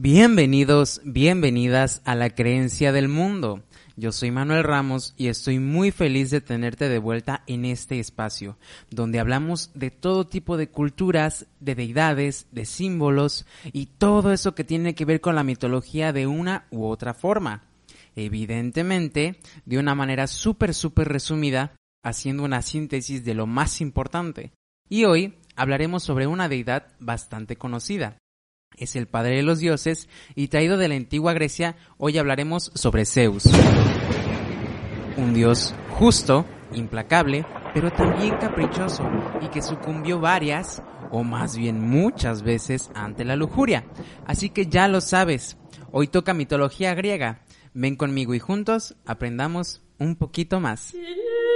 Bienvenidos, bienvenidas a la creencia del mundo. Yo soy Manuel Ramos y estoy muy feliz de tenerte de vuelta en este espacio, donde hablamos de todo tipo de culturas, de deidades, de símbolos y todo eso que tiene que ver con la mitología de una u otra forma. Evidentemente, de una manera súper, súper resumida, haciendo una síntesis de lo más importante. Y hoy hablaremos sobre una deidad bastante conocida, es el padre de los dioses y traído de la antigua Grecia, hoy hablaremos sobre Zeus. Un dios justo, implacable, pero también caprichoso y que sucumbió varias, o más bien muchas veces, ante la lujuria. Así que ya lo sabes, hoy toca mitología griega. Ven conmigo y juntos aprendamos un poquito más.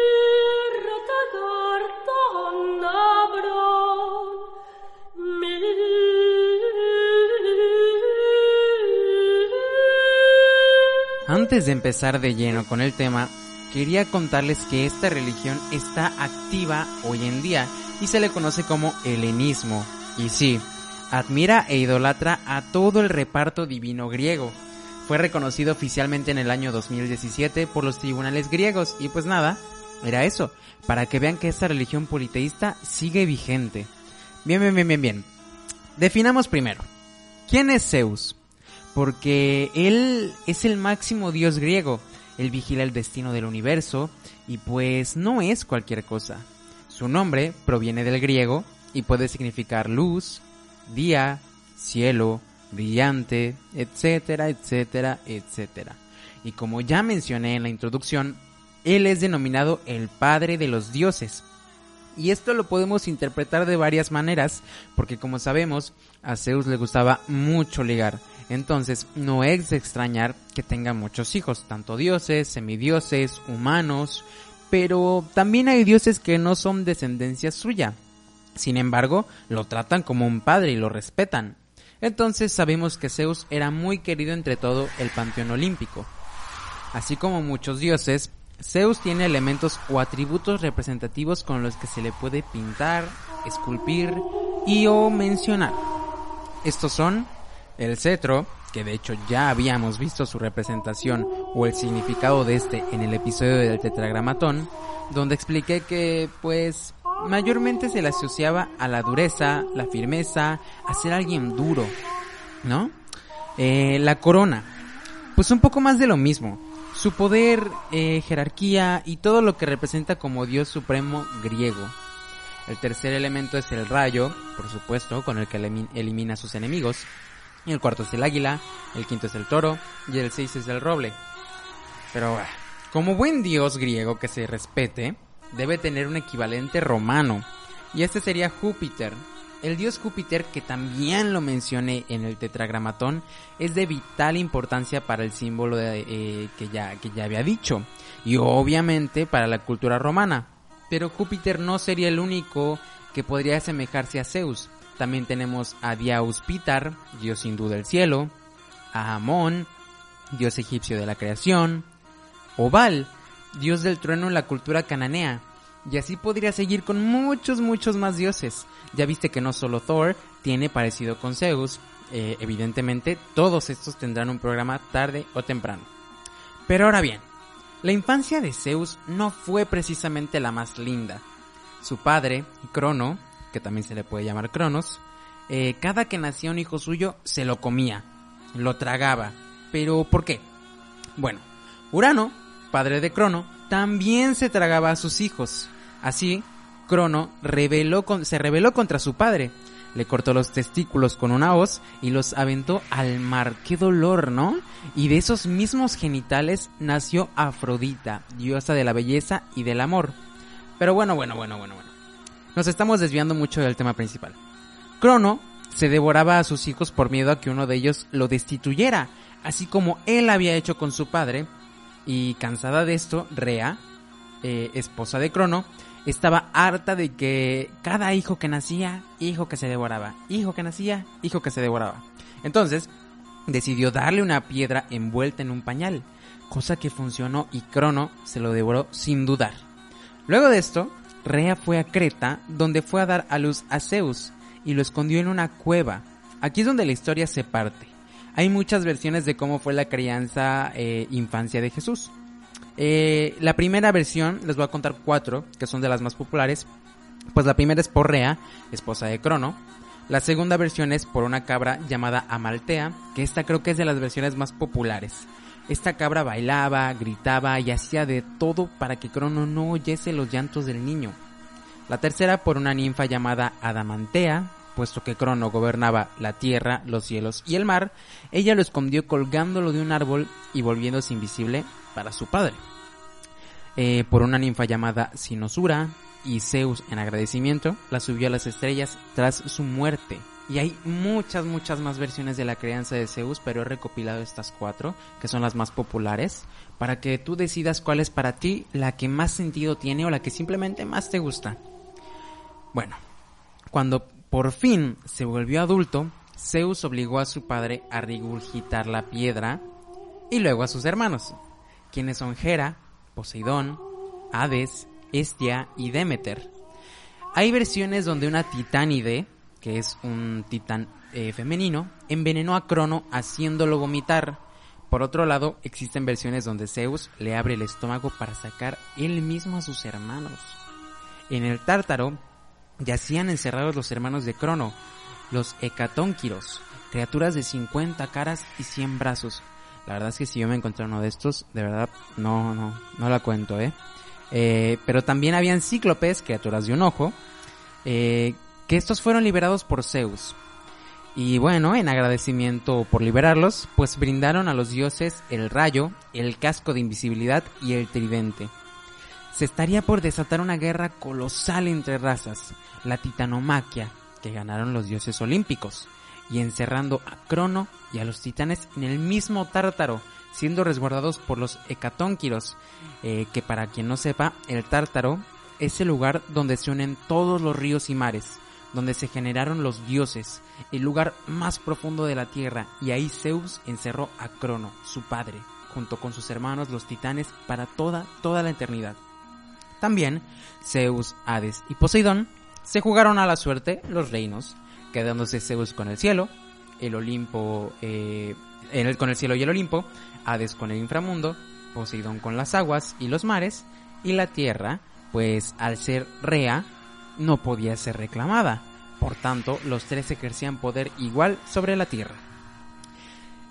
Antes de empezar de lleno con el tema, quería contarles que esta religión está activa hoy en día y se le conoce como helenismo. Y sí, admira e idolatra a todo el reparto divino griego. Fue reconocido oficialmente en el año 2017 por los tribunales griegos y pues nada, era eso, para que vean que esta religión politeísta sigue vigente. Bien, bien, bien, bien, bien. Definamos primero. ¿Quién es Zeus? Porque él es el máximo dios griego, él vigila el destino del universo y pues no es cualquier cosa. Su nombre proviene del griego y puede significar luz, día, cielo, brillante, etcétera, etcétera, etcétera. Y como ya mencioné en la introducción, él es denominado el padre de los dioses. Y esto lo podemos interpretar de varias maneras, porque como sabemos, a Zeus le gustaba mucho ligar entonces, no es de extrañar que tenga muchos hijos, tanto dioses, semidioses, humanos, pero también hay dioses que no son descendencia suya. Sin embargo, lo tratan como un padre y lo respetan. Entonces sabemos que Zeus era muy querido entre todo el panteón olímpico. Así como muchos dioses, Zeus tiene elementos o atributos representativos con los que se le puede pintar, esculpir y o mencionar. Estos son el cetro, que de hecho ya habíamos visto su representación o el significado de este en el episodio del tetragramatón, donde expliqué que pues mayormente se le asociaba a la dureza, la firmeza, a ser alguien duro, ¿no? Eh, la corona, pues un poco más de lo mismo. Su poder, eh, jerarquía y todo lo que representa como Dios supremo griego. El tercer elemento es el rayo, por supuesto, con el que elimina a sus enemigos el cuarto es el águila, el quinto es el toro y el seis es el roble. Pero ah, como buen dios griego que se respete, debe tener un equivalente romano. Y este sería Júpiter. El dios Júpiter, que también lo mencioné en el tetragramatón, es de vital importancia para el símbolo eh, que, ya, que ya había dicho. Y obviamente para la cultura romana. Pero Júpiter no sería el único que podría asemejarse a Zeus. También tenemos a Pitar, dios hindú del cielo, a Amón, dios egipcio de la creación, Obal, dios del trueno en la cultura cananea, y así podría seguir con muchos, muchos más dioses. Ya viste que no solo Thor tiene parecido con Zeus, eh, evidentemente todos estos tendrán un programa tarde o temprano. Pero ahora bien, la infancia de Zeus no fue precisamente la más linda. Su padre, Crono, que también se le puede llamar Cronos, eh, cada que nacía un hijo suyo se lo comía, lo tragaba. ¿Pero por qué? Bueno, Urano, padre de Crono, también se tragaba a sus hijos. Así, Crono se rebeló contra su padre, le cortó los testículos con una hoz y los aventó al mar. ¡Qué dolor, ¿no? Y de esos mismos genitales nació Afrodita, diosa de la belleza y del amor. Pero bueno, bueno, bueno, bueno, bueno. Nos estamos desviando mucho del tema principal. Crono se devoraba a sus hijos por miedo a que uno de ellos lo destituyera, así como él había hecho con su padre, y cansada de esto, Rea, eh, esposa de Crono, estaba harta de que cada hijo que nacía, hijo que se devoraba, hijo que nacía, hijo que se devoraba. Entonces, decidió darle una piedra envuelta en un pañal, cosa que funcionó y Crono se lo devoró sin dudar. Luego de esto, Rea fue a Creta, donde fue a dar a luz a Zeus y lo escondió en una cueva. Aquí es donde la historia se parte. hay muchas versiones de cómo fue la crianza eh, infancia de Jesús. Eh, la primera versión, les voy a contar cuatro, que son de las más populares. Pues la primera es por Rea, esposa de Crono. La segunda versión es por una cabra llamada Amaltea, que esta creo que es de las versiones más populares. Esta cabra bailaba, gritaba y hacía de todo para que Crono no oyese los llantos del niño. La tercera por una ninfa llamada Adamantea, puesto que Crono gobernaba la tierra, los cielos y el mar, ella lo escondió colgándolo de un árbol y volviéndose invisible para su padre. Eh, por una ninfa llamada Sinosura, y Zeus en agradecimiento la subió a las estrellas tras su muerte. Y hay muchas, muchas más versiones de la crianza de Zeus, pero he recopilado estas cuatro, que son las más populares, para que tú decidas cuál es para ti la que más sentido tiene o la que simplemente más te gusta. Bueno, cuando por fin se volvió adulto, Zeus obligó a su padre a regurgitar la piedra y luego a sus hermanos, quienes son Hera, Poseidón, Hades, Estia y Demeter. Hay versiones donde una titánide, que es un titán eh, femenino, envenenó a Crono haciéndolo vomitar. Por otro lado, existen versiones donde Zeus le abre el estómago para sacar él mismo a sus hermanos. En el Tártaro yacían encerrados los hermanos de Crono, los Hecatónquiros, criaturas de 50 caras y 100 brazos. La verdad es que si yo me encontré uno de estos, de verdad, no, no, no la cuento, ¿eh? eh pero también habían cíclopes, criaturas de un ojo, eh, estos fueron liberados por Zeus. Y bueno, en agradecimiento por liberarlos, pues brindaron a los dioses el rayo, el casco de invisibilidad y el tridente se estaría por desatar una guerra colosal entre razas, la titanomaquia, que ganaron los dioses olímpicos, y encerrando a Crono y a los titanes en el mismo Tártaro, siendo resguardados por los Hecatónquiros, eh, que para quien no sepa, el Tártaro es el lugar donde se unen todos los ríos y mares, donde se generaron los dioses, el lugar más profundo de la tierra, y ahí Zeus encerró a Crono, su padre, junto con sus hermanos los titanes, para toda, toda la eternidad. También Zeus, Hades y Poseidón se jugaron a la suerte los reinos, quedándose Zeus con el cielo, el Olimpo eh, con el cielo y el Olimpo, Hades con el inframundo, Poseidón con las aguas y los mares, y la tierra, pues al ser Rea, no podía ser reclamada. Por tanto, los tres ejercían poder igual sobre la tierra.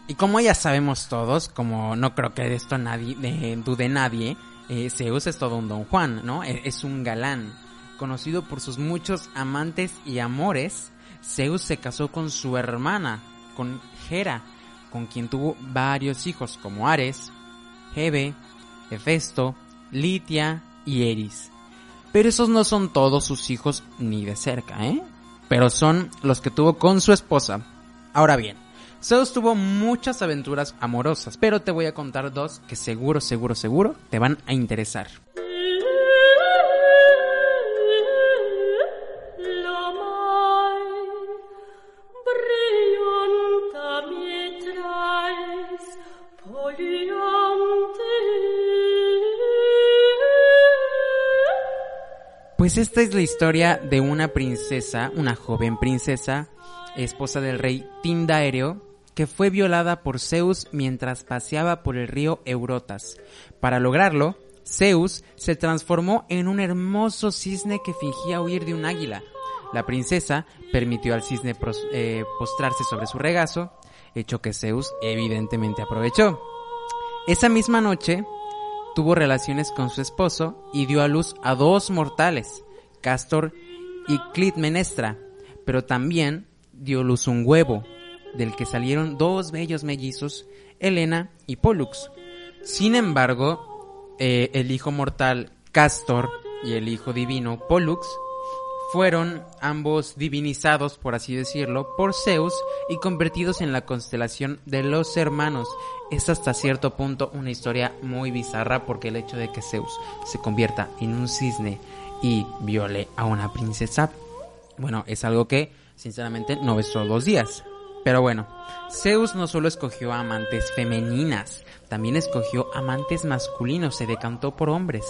Y como ya sabemos todos, como no creo que de esto nadie, dude nadie, eh, Zeus es todo un don Juan, ¿no? E, es un galán. Conocido por sus muchos amantes y amores, Zeus se casó con su hermana, con Hera, con quien tuvo varios hijos como Ares, Hebe, Hefesto, Litia y Eris. Pero esos no son todos sus hijos ni de cerca, ¿eh? Pero son los que tuvo con su esposa. Ahora bien, Zeus tuvo muchas aventuras amorosas, pero te voy a contar dos que seguro, seguro, seguro te van a interesar. Pues esta es la historia de una princesa, una joven princesa, esposa del rey Tindaereo, que fue violada por Zeus mientras paseaba por el río Eurotas. Para lograrlo, Zeus se transformó en un hermoso cisne que fingía huir de un águila. La princesa permitió al cisne eh, postrarse sobre su regazo, hecho que Zeus evidentemente aprovechó. Esa misma noche tuvo relaciones con su esposo y dio a luz a dos mortales, Castor y Clitmenestra, pero también dio luz un huevo, del que salieron dos bellos mellizos, Helena y Pollux. Sin embargo, eh, el hijo mortal Castor y el hijo divino Pollux fueron ambos divinizados, por así decirlo, por Zeus y convertidos en la constelación de los hermanos. Es hasta cierto punto una historia muy bizarra porque el hecho de que Zeus se convierta en un cisne y viole a una princesa, bueno, es algo que sinceramente no ves todos los días. Pero bueno, Zeus no solo escogió amantes femeninas, también escogió amantes masculinos, se decantó por hombres,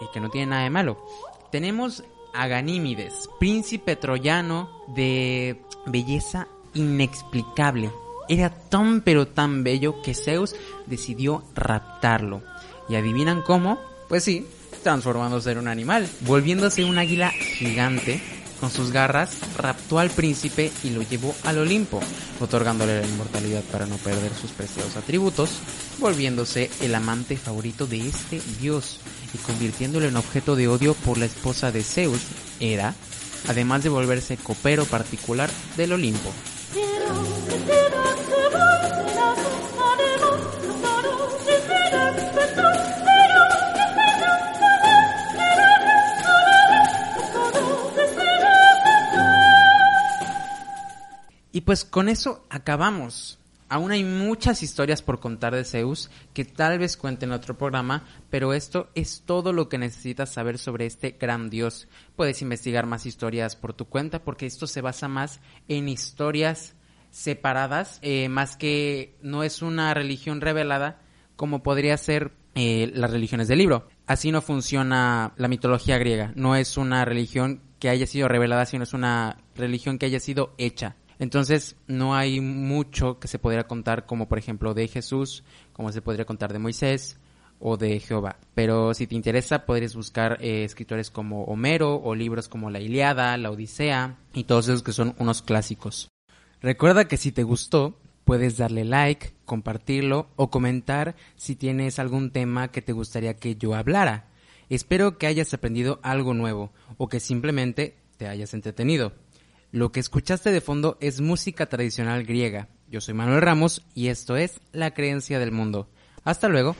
y que no tiene nada de malo. Tenemos a Ganímides, príncipe troyano de belleza inexplicable, era tan pero tan bello que Zeus decidió raptarlo. ¿Y adivinan cómo? Pues sí, transformándose en un animal, volviéndose un águila gigante. Con sus garras raptó al príncipe y lo llevó al Olimpo, otorgándole la inmortalidad para no perder sus preciados atributos, volviéndose el amante favorito de este dios y convirtiéndolo en objeto de odio por la esposa de Zeus, Hera, además de volverse copero particular del Olimpo. Y pues con eso acabamos. Aún hay muchas historias por contar de Zeus que tal vez cuenten en otro programa, pero esto es todo lo que necesitas saber sobre este gran dios. Puedes investigar más historias por tu cuenta porque esto se basa más en historias separadas, eh, más que no es una religión revelada como podría ser eh, las religiones del libro. Así no funciona la mitología griega. No es una religión que haya sido revelada, sino es una religión que haya sido hecha. Entonces no hay mucho que se podría contar como por ejemplo de Jesús, como se podría contar de Moisés o de Jehová. Pero si te interesa podrías buscar eh, escritores como Homero o libros como La Iliada, La Odisea y todos esos que son unos clásicos. Recuerda que si te gustó puedes darle like, compartirlo o comentar si tienes algún tema que te gustaría que yo hablara. Espero que hayas aprendido algo nuevo o que simplemente te hayas entretenido. Lo que escuchaste de fondo es música tradicional griega. Yo soy Manuel Ramos y esto es La Creencia del Mundo. Hasta luego.